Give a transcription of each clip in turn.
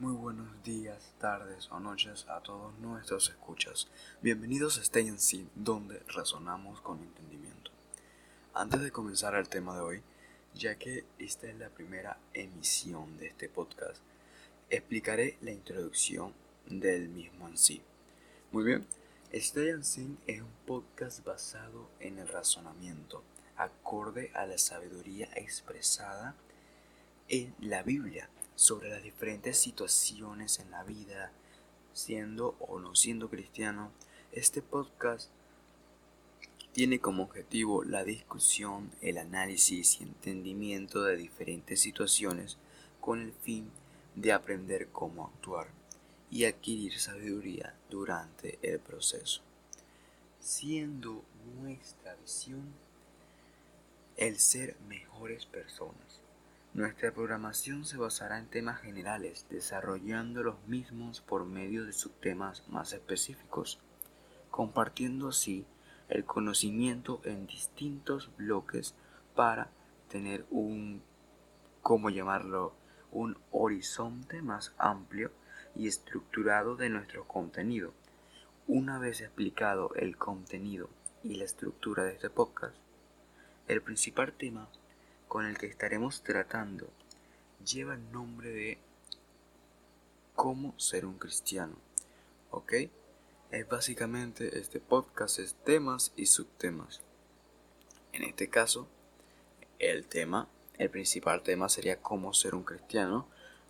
Muy buenos días, tardes o noches a todos nuestros escuchas. Bienvenidos a Stay in Scene, donde razonamos con entendimiento. Antes de comenzar el tema de hoy, ya que esta es la primera emisión de este podcast, explicaré la introducción del mismo en sí. Muy bien, Stay in Scene es un podcast basado en el razonamiento, acorde a la sabiduría expresada en la Biblia sobre las diferentes situaciones en la vida, siendo o no siendo cristiano. Este podcast tiene como objetivo la discusión, el análisis y entendimiento de diferentes situaciones con el fin de aprender cómo actuar y adquirir sabiduría durante el proceso, siendo nuestra visión el ser mejores personas nuestra programación se basará en temas generales, desarrollando los mismos por medio de subtemas más específicos, compartiendo así el conocimiento en distintos bloques para tener un, ¿cómo llamarlo?, un horizonte más amplio y estructurado de nuestro contenido. Una vez explicado el contenido y la estructura de este podcast, el principal tema con el que estaremos tratando lleva el nombre de cómo ser un cristiano. ¿Ok? Es básicamente este podcast es temas y subtemas. En este caso, el tema, el principal tema sería cómo ser un cristiano.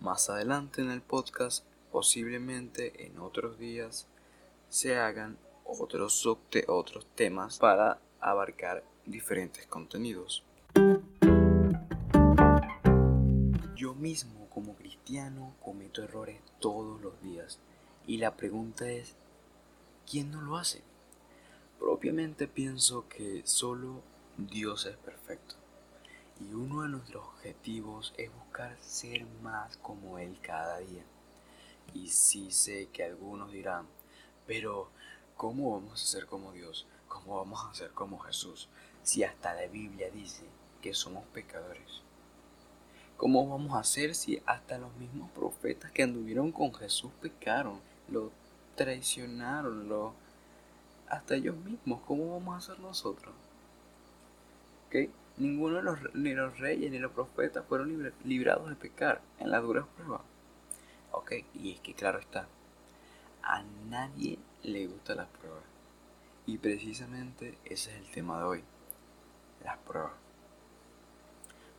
Más adelante en el podcast, posiblemente en otros días, se hagan otros, subte otros temas para abarcar diferentes contenidos. Mismo como cristiano cometo errores todos los días y la pregunta es, ¿quién no lo hace? Propiamente pienso que solo Dios es perfecto y uno de nuestros objetivos es buscar ser más como Él cada día. Y sí sé que algunos dirán, pero ¿cómo vamos a ser como Dios? ¿Cómo vamos a ser como Jesús? Si hasta la Biblia dice que somos pecadores. ¿Cómo vamos a hacer si hasta los mismos profetas que anduvieron con Jesús pecaron, lo traicionaron, lo hasta ellos mismos? ¿Cómo vamos a hacer nosotros? ¿Okay? Ninguno de los, ni los reyes ni los profetas fueron librados de pecar en las duras pruebas. Ok, y es que claro está, a nadie le gustan las pruebas. Y precisamente ese es el tema de hoy, las pruebas.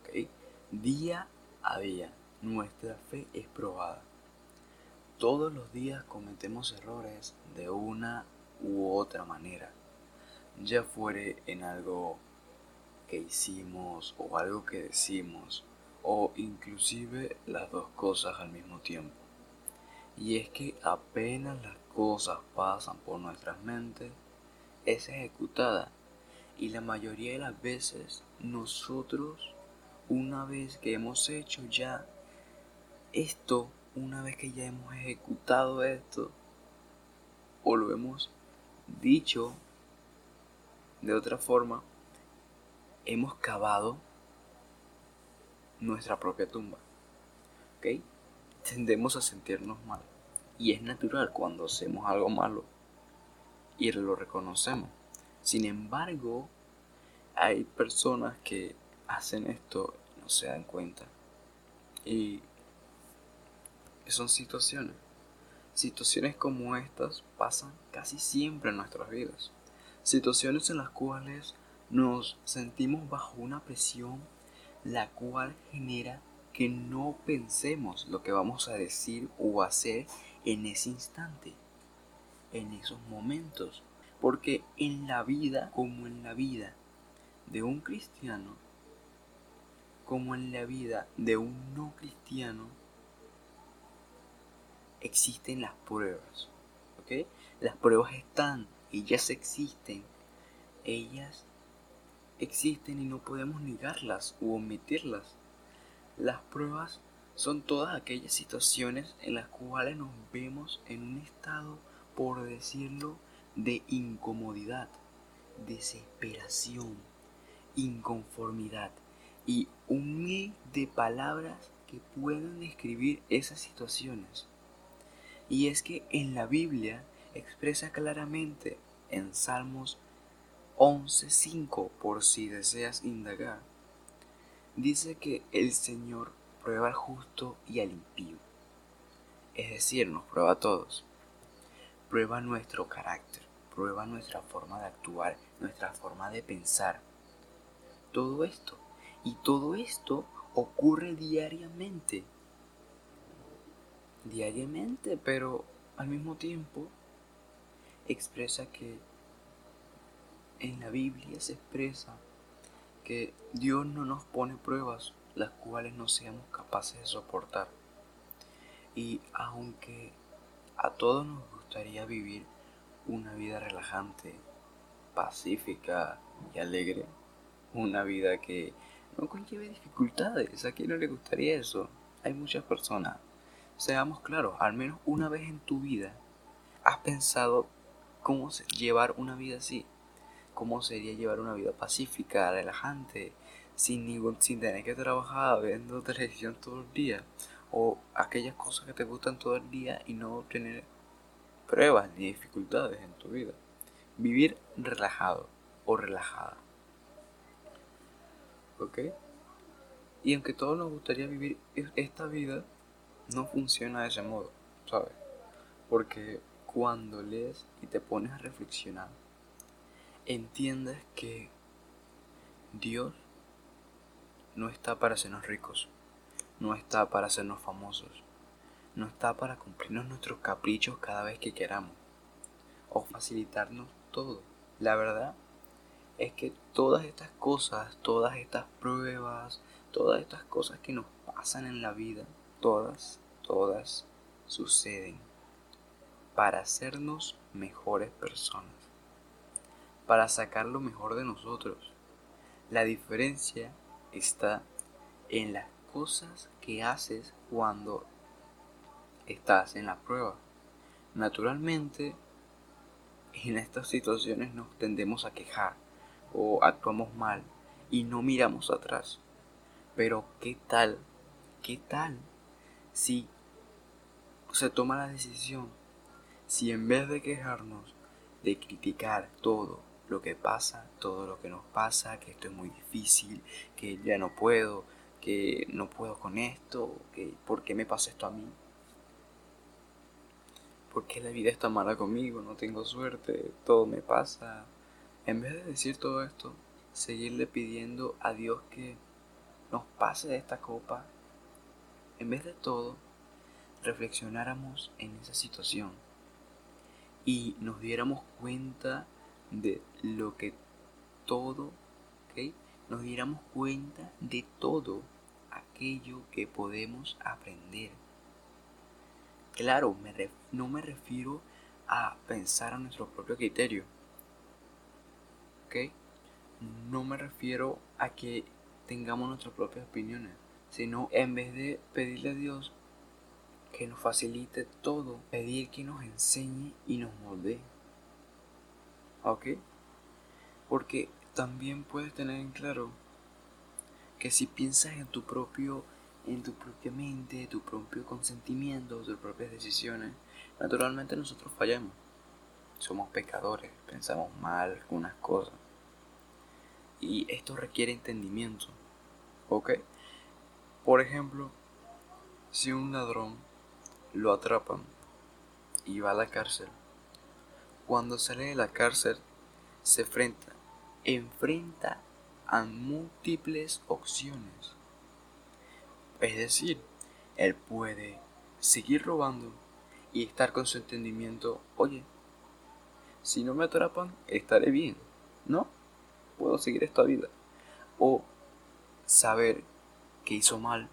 ¿Okay? Día a día, nuestra fe es probada. Todos los días cometemos errores de una u otra manera, ya fuere en algo que hicimos o algo que decimos, o inclusive las dos cosas al mismo tiempo. Y es que apenas las cosas pasan por nuestras mentes, es ejecutada y la mayoría de las veces nosotros una vez que hemos hecho ya esto, una vez que ya hemos ejecutado esto, o lo hemos dicho de otra forma, hemos cavado nuestra propia tumba. ¿Ok? Tendemos a sentirnos mal. Y es natural cuando hacemos algo malo y lo reconocemos. Sin embargo, hay personas que hacen esto no se dan cuenta. Y son situaciones. Situaciones como estas pasan casi siempre en nuestras vidas. Situaciones en las cuales nos sentimos bajo una presión la cual genera que no pensemos lo que vamos a decir o hacer en ese instante, en esos momentos. Porque en la vida, como en la vida de un cristiano, como en la vida de un no cristiano, existen las pruebas. ¿ok? Las pruebas están, ellas existen. Ellas existen y no podemos negarlas u omitirlas. Las pruebas son todas aquellas situaciones en las cuales nos vemos en un estado, por decirlo, de incomodidad, desesperación, inconformidad y un mil de palabras que puedan describir esas situaciones. Y es que en la Biblia expresa claramente en Salmos 11.5, por si deseas indagar, dice que el Señor prueba al justo y al impío. Es decir, nos prueba a todos. Prueba nuestro carácter, prueba nuestra forma de actuar, nuestra forma de pensar. Todo esto. Y todo esto ocurre diariamente. Diariamente, pero al mismo tiempo expresa que en la Biblia se expresa que Dios no nos pone pruebas las cuales no seamos capaces de soportar. Y aunque a todos nos gustaría vivir una vida relajante, pacífica y alegre, una vida que no conlleve dificultades, ¿a quién no le gustaría eso? Hay muchas personas. Seamos claros, al menos una vez en tu vida has pensado cómo llevar una vida así cómo sería llevar una vida pacífica, relajante, sin, ningún, sin tener que trabajar viendo televisión todo el día, o aquellas cosas que te gustan todo el día y no tener pruebas ni dificultades en tu vida. Vivir relajado o relajada. ¿Ok? Y aunque todos nos gustaría vivir esta vida, no funciona de ese modo, ¿sabes? Porque cuando lees y te pones a reflexionar entiendes que Dios no está para hacernos ricos, no está para hacernos famosos, no está para cumplirnos nuestros caprichos cada vez que queramos o facilitarnos todo. La verdad es que todas estas cosas, todas estas pruebas, todas estas cosas que nos pasan en la vida, todas, todas suceden para hacernos mejores personas para sacar lo mejor de nosotros. La diferencia está en las cosas que haces cuando estás en la prueba. Naturalmente, en estas situaciones nos tendemos a quejar o actuamos mal y no miramos atrás. Pero ¿qué tal? ¿Qué tal si se toma la decisión? Si en vez de quejarnos, de criticar todo, lo que pasa, todo lo que nos pasa, que esto es muy difícil, que ya no puedo, que no puedo con esto, que ¿por qué me pasa esto a mí? ¿Por qué la vida está mala conmigo? No tengo suerte, todo me pasa. En vez de decir todo esto, seguirle pidiendo a Dios que nos pase de esta copa, en vez de todo, reflexionáramos en esa situación y nos diéramos cuenta de lo que todo, nos diéramos cuenta de todo aquello que podemos aprender. Claro, no me refiero a pensar a nuestro propio criterio. No me refiero a que tengamos nuestras propias opiniones, sino en vez de pedirle a Dios que nos facilite todo, pedir que nos enseñe y nos moldee. ¿Ok? Porque también puedes tener en claro que si piensas en tu propio, en tu propia mente, tu propio consentimiento, tus propias decisiones, naturalmente nosotros fallamos. Somos pecadores, pensamos mal algunas cosas. Y esto requiere entendimiento. ¿Ok? Por ejemplo, si un ladrón lo atrapan y va a la cárcel, cuando sale de la cárcel, se enfrenta, enfrenta a múltiples opciones. Es decir, él puede seguir robando y estar con su entendimiento, oye, si no me atrapan, estaré bien, ¿no? Puedo seguir esta vida. O saber que hizo mal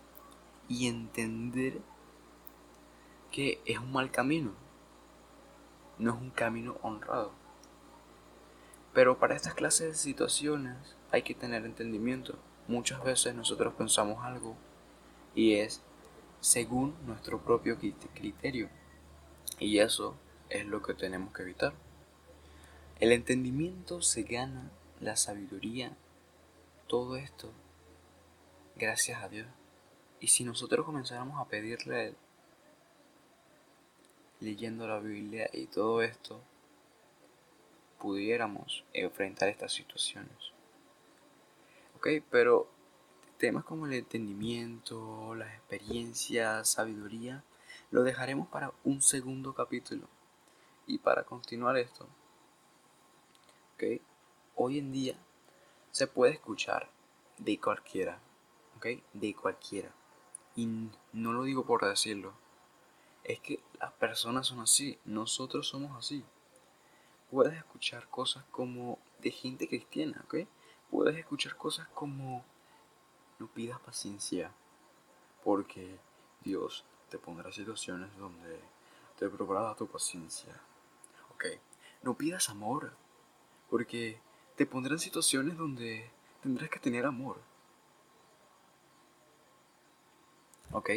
y entender que es un mal camino no es un camino honrado. Pero para estas clases de situaciones hay que tener entendimiento. Muchas veces nosotros pensamos algo y es según nuestro propio criterio. Y eso es lo que tenemos que evitar. El entendimiento se gana, la sabiduría, todo esto, gracias a Dios. Y si nosotros comenzáramos a pedirle a Él, leyendo la Biblia y todo esto, pudiéramos enfrentar estas situaciones. Ok, pero temas como el entendimiento, las experiencias, sabiduría, lo dejaremos para un segundo capítulo. Y para continuar esto, ok, hoy en día se puede escuchar de cualquiera, ok, de cualquiera. Y no lo digo por decirlo, es que las personas son así, nosotros somos así. Puedes escuchar cosas como de gente cristiana, ¿ok? Puedes escuchar cosas como no pidas paciencia, porque Dios te pondrá situaciones donde te probará tu paciencia. ¿Ok? No pidas amor, porque te pondrán situaciones donde tendrás que tener amor. ¿Ok?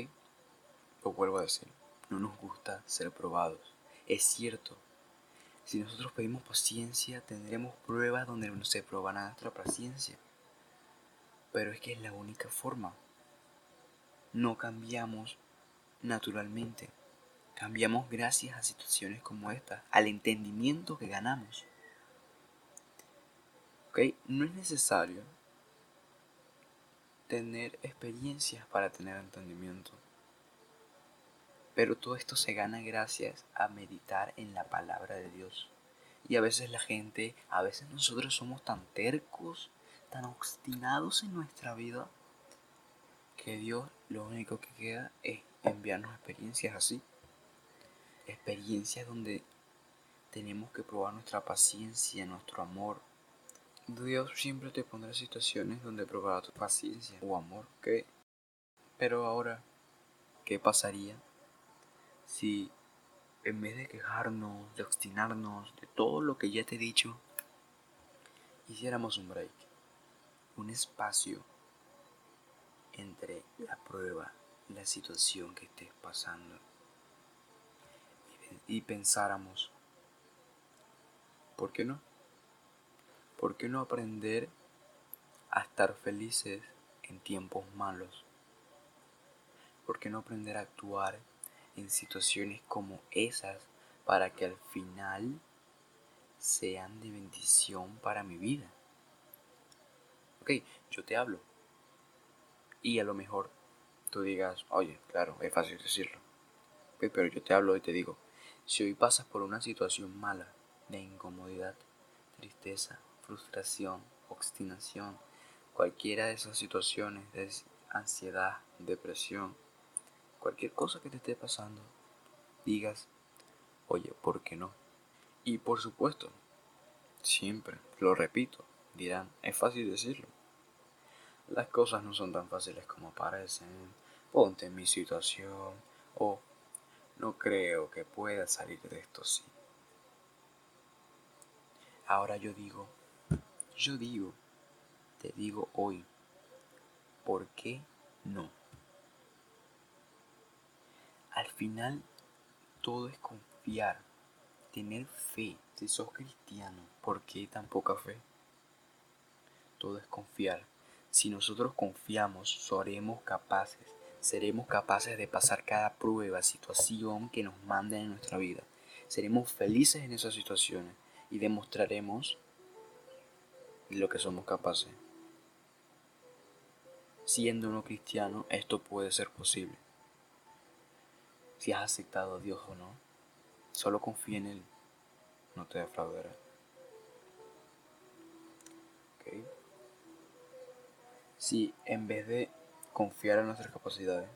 Lo vuelvo a decir no nos gusta ser probados. Es cierto, si nosotros pedimos paciencia, tendremos pruebas donde no se probará nuestra paciencia. Pero es que es la única forma. No cambiamos naturalmente. Cambiamos gracias a situaciones como esta, al entendimiento que ganamos. ¿Ok? No es necesario tener experiencias para tener entendimiento. Pero todo esto se gana gracias a meditar en la palabra de Dios. Y a veces la gente, a veces nosotros somos tan tercos, tan obstinados en nuestra vida, que Dios lo único que queda es enviarnos experiencias así. Experiencias donde tenemos que probar nuestra paciencia, nuestro amor. Dios siempre te pondrá situaciones donde probará tu paciencia o amor, ¿ok? Pero ahora, ¿qué pasaría si en vez de quejarnos, de obstinarnos, de todo lo que ya te he dicho, hiciéramos un break, un espacio entre la prueba, la situación que estés pasando y pensáramos, ¿por qué no? ¿Por qué no aprender a estar felices en tiempos malos? ¿Por qué no aprender a actuar en situaciones como esas para que al final sean de bendición para mi vida. Ok, yo te hablo. Y a lo mejor tú digas, oye, claro, es fácil decirlo. pero yo te hablo y te digo, si hoy pasas por una situación mala, de incomodidad, tristeza, frustración, obstinación, cualquiera de esas situaciones de ansiedad, depresión, cualquier cosa que te esté pasando, digas, oye, ¿por qué no? Y por supuesto, siempre, lo repito, dirán, es fácil decirlo. Las cosas no son tan fáciles como parecen. Ponte en mi situación o no creo que pueda salir de esto sí. Ahora yo digo, yo digo, te digo hoy, ¿por qué no? Al final, todo es confiar, tener fe. Si sos cristiano, ¿por qué tan poca fe? Todo es confiar. Si nosotros confiamos, seremos capaces, seremos capaces de pasar cada prueba, situación que nos manden en nuestra vida. Seremos felices en esas situaciones y demostraremos lo que somos capaces. Siendo uno cristiano, esto puede ser posible si has aceptado a Dios o no. Solo confía en Él, no te defraudará. Si en vez de confiar en nuestras capacidades,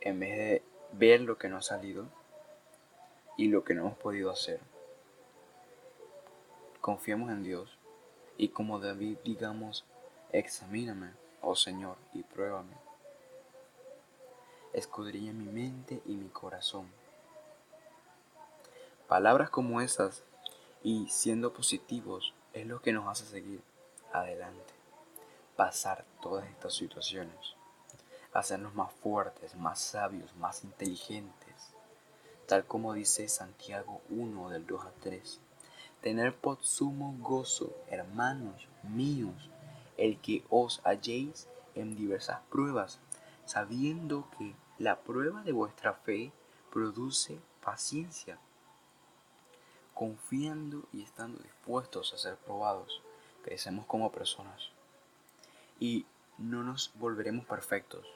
en vez de ver lo que no ha salido y lo que no hemos podido hacer, confiemos en Dios y como David digamos, examíname, oh Señor, y pruébame escudriña mi mente y mi corazón. Palabras como esas y siendo positivos es lo que nos hace seguir adelante, pasar todas estas situaciones, hacernos más fuertes, más sabios, más inteligentes, tal como dice Santiago 1 del 2 a 3. Tener por sumo gozo, hermanos míos, el que os halléis en diversas pruebas, sabiendo que la prueba de vuestra fe produce paciencia, confiando y estando dispuestos a ser probados, crecemos como personas y no nos volveremos perfectos,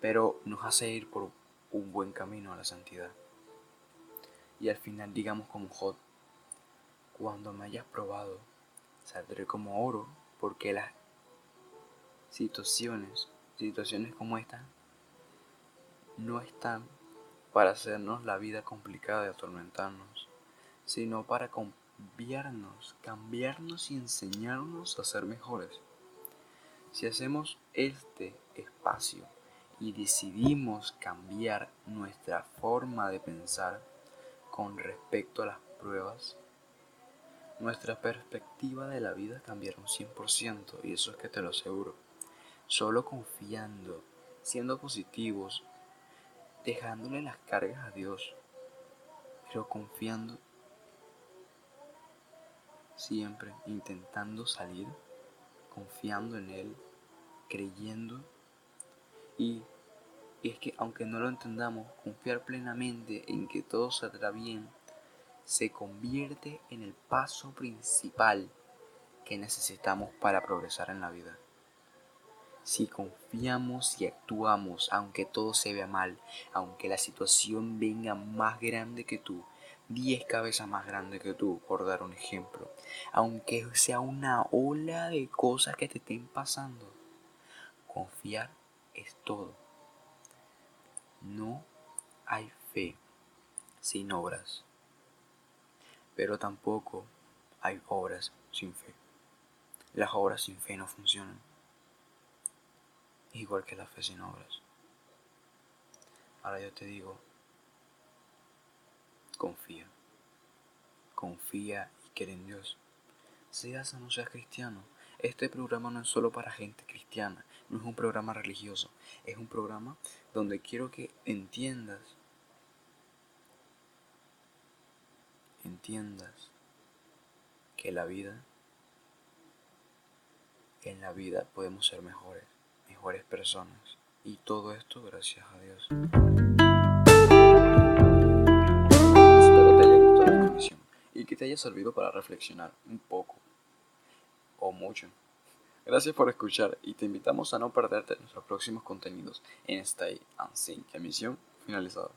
pero nos hace ir por un buen camino a la santidad. Y al final digamos como Jod, cuando me hayas probado, saldré como oro, porque las situaciones, situaciones como esta, no están para hacernos la vida complicada y atormentarnos, sino para cambiarnos, cambiarnos y enseñarnos a ser mejores. Si hacemos este espacio y decidimos cambiar nuestra forma de pensar con respecto a las pruebas, nuestra perspectiva de la vida cambiará un 100% y eso es que te lo aseguro. Solo confiando, siendo positivos, dejándole las cargas a Dios, pero confiando siempre, intentando salir, confiando en Él, creyendo y, es que aunque no lo entendamos, confiar plenamente en que todo saldrá bien se convierte en el paso principal que necesitamos para progresar en la vida. Si confiamos y actuamos aunque todo se vea mal, aunque la situación venga más grande que tú, diez cabezas más grande que tú, por dar un ejemplo, aunque sea una ola de cosas que te estén pasando, confiar es todo. No hay fe sin obras, pero tampoco hay obras sin fe. Las obras sin fe no funcionan, igual que la fe sin obras. Ahora yo te digo, confía, confía y cree en Dios. Seas o no seas cristiano, este programa no es solo para gente cristiana, no es un programa religioso, es un programa donde quiero que entiendas, entiendas que la vida, en la vida podemos ser mejores, mejores personas. Y todo esto gracias a Dios. Espero te haya gustado esta emisión y que te haya servido para reflexionar un poco o mucho. Gracias por escuchar y te invitamos a no perderte nuestros próximos contenidos en and Sync, emisión finalizada.